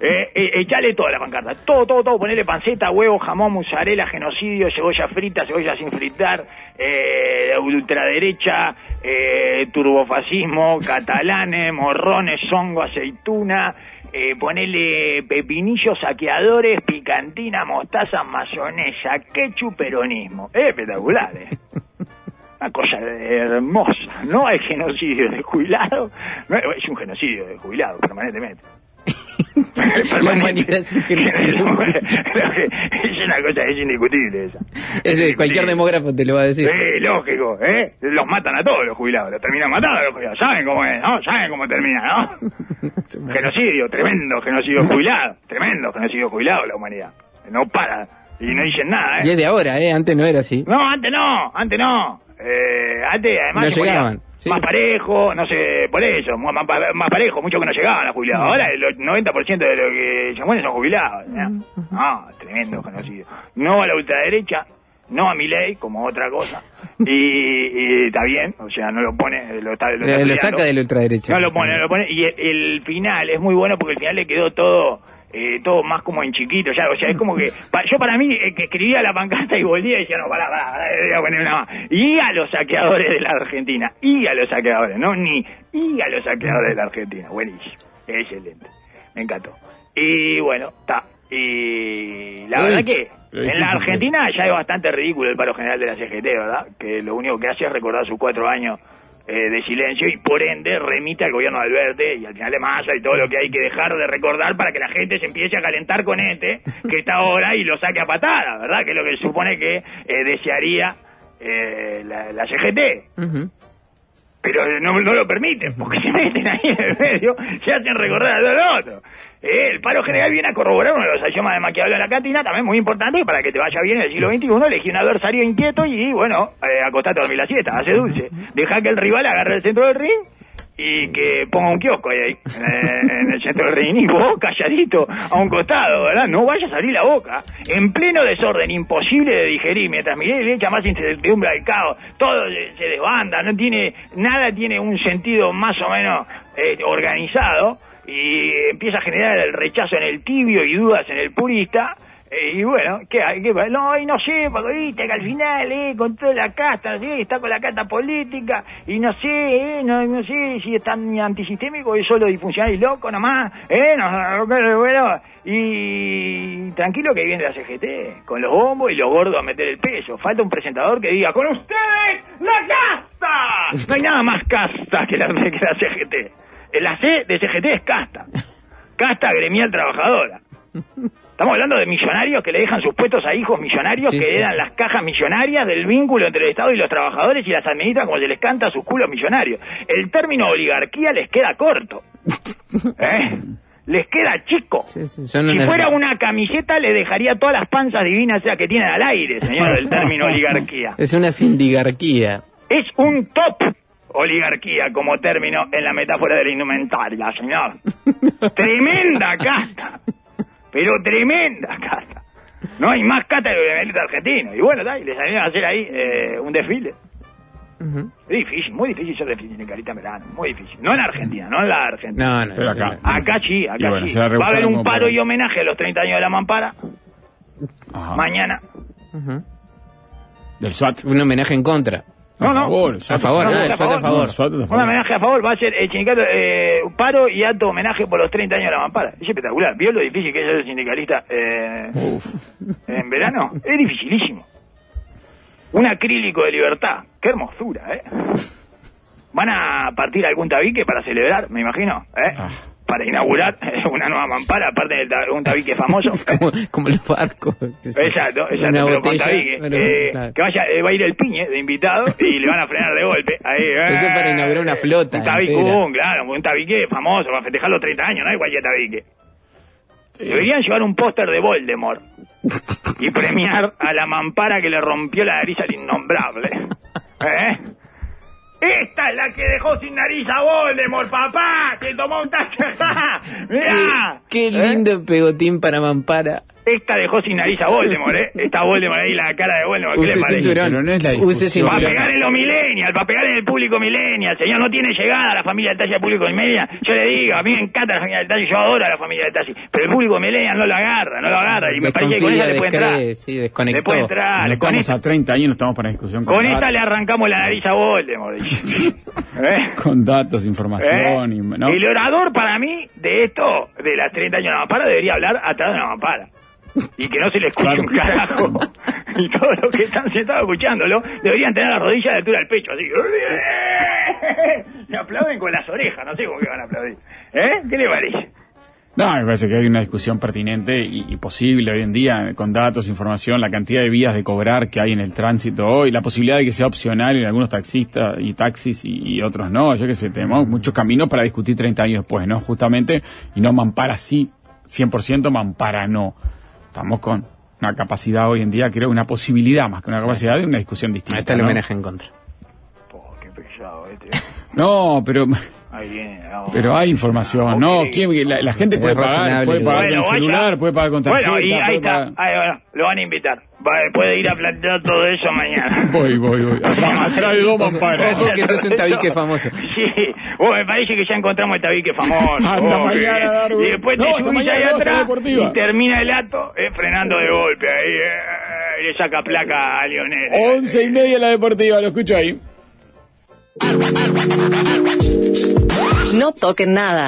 Eh, eh, echale toda la pancarta. Todo, todo, todo. Ponele panceta, huevo, jamón, mozzarella, genocidio, cebolla frita, cebolla sin fritar, eh, ultraderecha, eh, turbofascismo, catalanes, morrones, hongo, aceituna, eh, ponele pepinillos, saqueadores, picantina, mostaza, mayonesa, ketchup, peronismo. Es espectacular, eh. Una cosa hermosa. No hay genocidio de jubilado. Es un genocidio de jubilado, permanentemente. La humanidad es un genocidio. es una cosa, es indiscutible esa. Cualquier demógrafo te lo va a decir. Sí, lógico, ¿eh? Los matan a todos los jubilados, los terminan matando a los jubilados. ¿Saben cómo es, no? ¿Saben cómo termina, no? genocidio, tremendo genocidio jubilado. Tremendo genocidio jubilado la humanidad. No para. Y no dicen nada, Y ¿eh? es de ahora, ¿eh? Antes no era así. No, antes no, antes no. Eh, antes, además, No llegaban, sí. más parejo, no sé, por eso, más, más, más parejo, muchos que no llegaban a jubilados. Ahora el 90% de los que se mueren son jubilados. ¿no? No, tremendo genocidio. No a la ultraderecha, no a mi ley, como otra cosa. Y, y está bien, o sea, no lo pone, lo, está, lo, está Lo, lo estudiando. saca de la ultraderecha. No lo pone, no lo pone. Y el, el final es muy bueno porque el final le quedó todo eh, todo más como en chiquito. ya O sea, es como que. pa- yo para mí, eh, que escribía la pancarta y volvía y decía, no, pará, pará, pará, voy a poner una más. Y a los saqueadores de la Argentina. Y a los saqueadores, no ni. Y a los saqueadores de la Argentina. Buenísimo. Excelente. Me encantó. Y bueno, está. Y la verdad que en la Argentina ya es bastante ridículo el paro general de la CGT, ¿verdad? Que lo único que hace es recordar sus cuatro años eh, de silencio y por ende remite al gobierno de Alberte y al final de Massa y todo lo que hay que dejar de recordar para que la gente se empiece a calentar con este que está ahora y lo saque a patada, ¿verdad? Que es lo que supone que eh, desearía eh, la, la CGT. Pero no, no lo permiten, porque se meten ahí en el medio, se hacen recordar a todo lo otro. Eh, el paro general viene a corroborar uno de los axiomas de Maquiavelo en la cantina, también muy importante, para que te vaya bien en el siglo XXI, elegí un adversario inquieto y, bueno, eh, acostate a dormir la siesta, hace dulce. Deja que el rival agarre el centro del ring y que ponga un kiosco ahí, ahí, eh, en el centro del ring, y vos calladito a un costado, ¿verdad? No vayas a abrir la boca, en pleno desorden, imposible de digerir, mientras Miguel le echa más incertidumbre al caos, todo se, desbanda, no tiene, nada tiene un sentido más o menos eh, organizado, y empieza a generar el rechazo en el tibio y dudas en el purista, y bueno, ¿qué hay? ¿Qué? No, y no sé, porque viste que al final, eh, con toda la casta, no está con la casta política, y no sé, eh, no, no sé si es tan antisistémico, es solo disfuncional y loco nomás, eh, no, bueno, y tranquilo que viene la CGT, con los bombos y los gordos a meter el peso. Falta un presentador que diga, con ustedes, la casta. No hay nada más casta que la, que la CGT. La C de CGT es casta. Casta gremial trabajadora. Estamos hablando de millonarios que le dejan sus puestos a hijos millonarios Sí, que sí, eran sí. las cajas millonarias del vínculo entre el Estado y los trabajadores y las administran como se les canta a sus culos millonarios. El término oligarquía les queda corto. ¿Eh? Les queda chico. Sí, sí, son si fuera una camiseta le dejaría todas las panzas divinas que tienen al aire, señor, del término oligarquía. Es una sindigarquía. Es un top oligarquía como término en la metáfora de la indumentaria, señor. tremenda casta. Pero tremenda casta. No hay más casta que el argentino. Y bueno, da, y les salieron a hacer ahí eh, un desfile. Es difícil, muy difícil ser desfile en Carita Verano. Muy difícil. No en Argentina, no en la Argentina. No, no. Pero acá. Acá sí, acá bueno, sí. Va a haber un paro para- y homenaje a los 30 años de la mampara. Ajá. Mañana. Ujú. Del SWAT. Un homenaje en contra. No, a no. favor, A favor, no, a el a favor. No, Un homenaje a favor, va a ser el sindicato, eh, paro y alto homenaje por los 30 años de la mampara. Es espectacular. ¿Vio lo difícil que es ser sindicalista eh, en verano? Es dificilísimo. Un acrílico de libertad. Qué hermosura, ¿eh? Van a partir algún tabique para celebrar, me imagino, ¿eh? Ah. Para inaugurar una nueva mampara, aparte de un tabique famoso. como, como el barco. Exacto, exacto, Una pero con tabique. Eh, claro. Que vaya, eh, va a ir el piñe de invitado y le van a frenar de golpe. Ahí, eh, Eso para inaugurar una flota Un tabique, un, claro, un tabique famoso para festejar los 30 años, no hay cualquier tabique. Deberían llevar un póster de Voldemort y premiar a la mampara que le rompió la nariz al innombrable. ¿Eh? Esta es la que dejó sin nariz a Voldemort, papá, que tomó un taxi. Mirá. Qué ¿Eh? lindo pegotín para Mampara. Esta dejó sin nariz a Voldemort, ¿eh? Está Voldemort ahí, la cara de Voldemort. ¿Qué Use le parece? cinturón. No es la Use discusión. Para cinturón. pegar en los millennials, para pegar en el público millennial. Señor, no tiene llegada a la familia del taxi al público millennial. Yo le digo, a mí me encanta la familia del taxi, yo adoro a la familia del taxi. Pero el público millennial no lo agarra, no lo agarra. Y me parece que con Desconfía, le puede entrar. sí, desconectó. Le puede entrar. No Con estamos esta, a 30 años, no estamos para discusión con, con datos, esta le arrancamos la nariz a Voldemort. ¿Eh? con datos, ¿Eh? información. Y, ¿no? El orador para mí de esto, de las 30 años de la mampara, debería hablar atrás de la mampara. Y que no se le escuche Claro. un carajo. Y todos los que están sentados escuchándolo deberían tener la rodilla la altura del pecho, así. Se aplauden con las orejas, no sé cómo que van a aplaudir. ¿Eh? ¿Qué le parece? No, me parece que hay una discusión pertinente y, y posible hoy en día, con datos, información, la cantidad de vías de cobrar que hay en el tránsito hoy, la posibilidad de que sea opcional en algunos taxistas y taxis y, y otros no. Yo que sé, tenemos muchos caminos para discutir 30 años después, ¿no? Justamente, y no mampara sí, 100% mampara no. Estamos con una capacidad hoy en día, creo, una posibilidad más que una capacidad de una discusión distinta. Ahí está el ¿no? homenaje en contra. Oh, qué pesado este. No, pero Ahí viene. vamos. pero hay información, ¿no? ¿Quién- la, la gente puede pagar, puede pagar Bueno, con vaya. celular, puede pagar con tarjeta. Bueno, y ahí está. pagar- Ahí, bueno, lo van a invitar. Va- puede ir a plantear todo eso mañana. Voy, voy, voy. Atrás, de dos mamparas. Ojo que sos un tabique famoso. Sí, oh, me parece que ya encontramos el tabique famoso. Hasta Oh, mañana, que- Darwin. Y después te No, hasta subís ahí atrás y termina el acto eh, frenando de golpe ahí. eh, le saca placa a Lionel. Once y media la deportiva, lo escucho ahí. No toquen nada.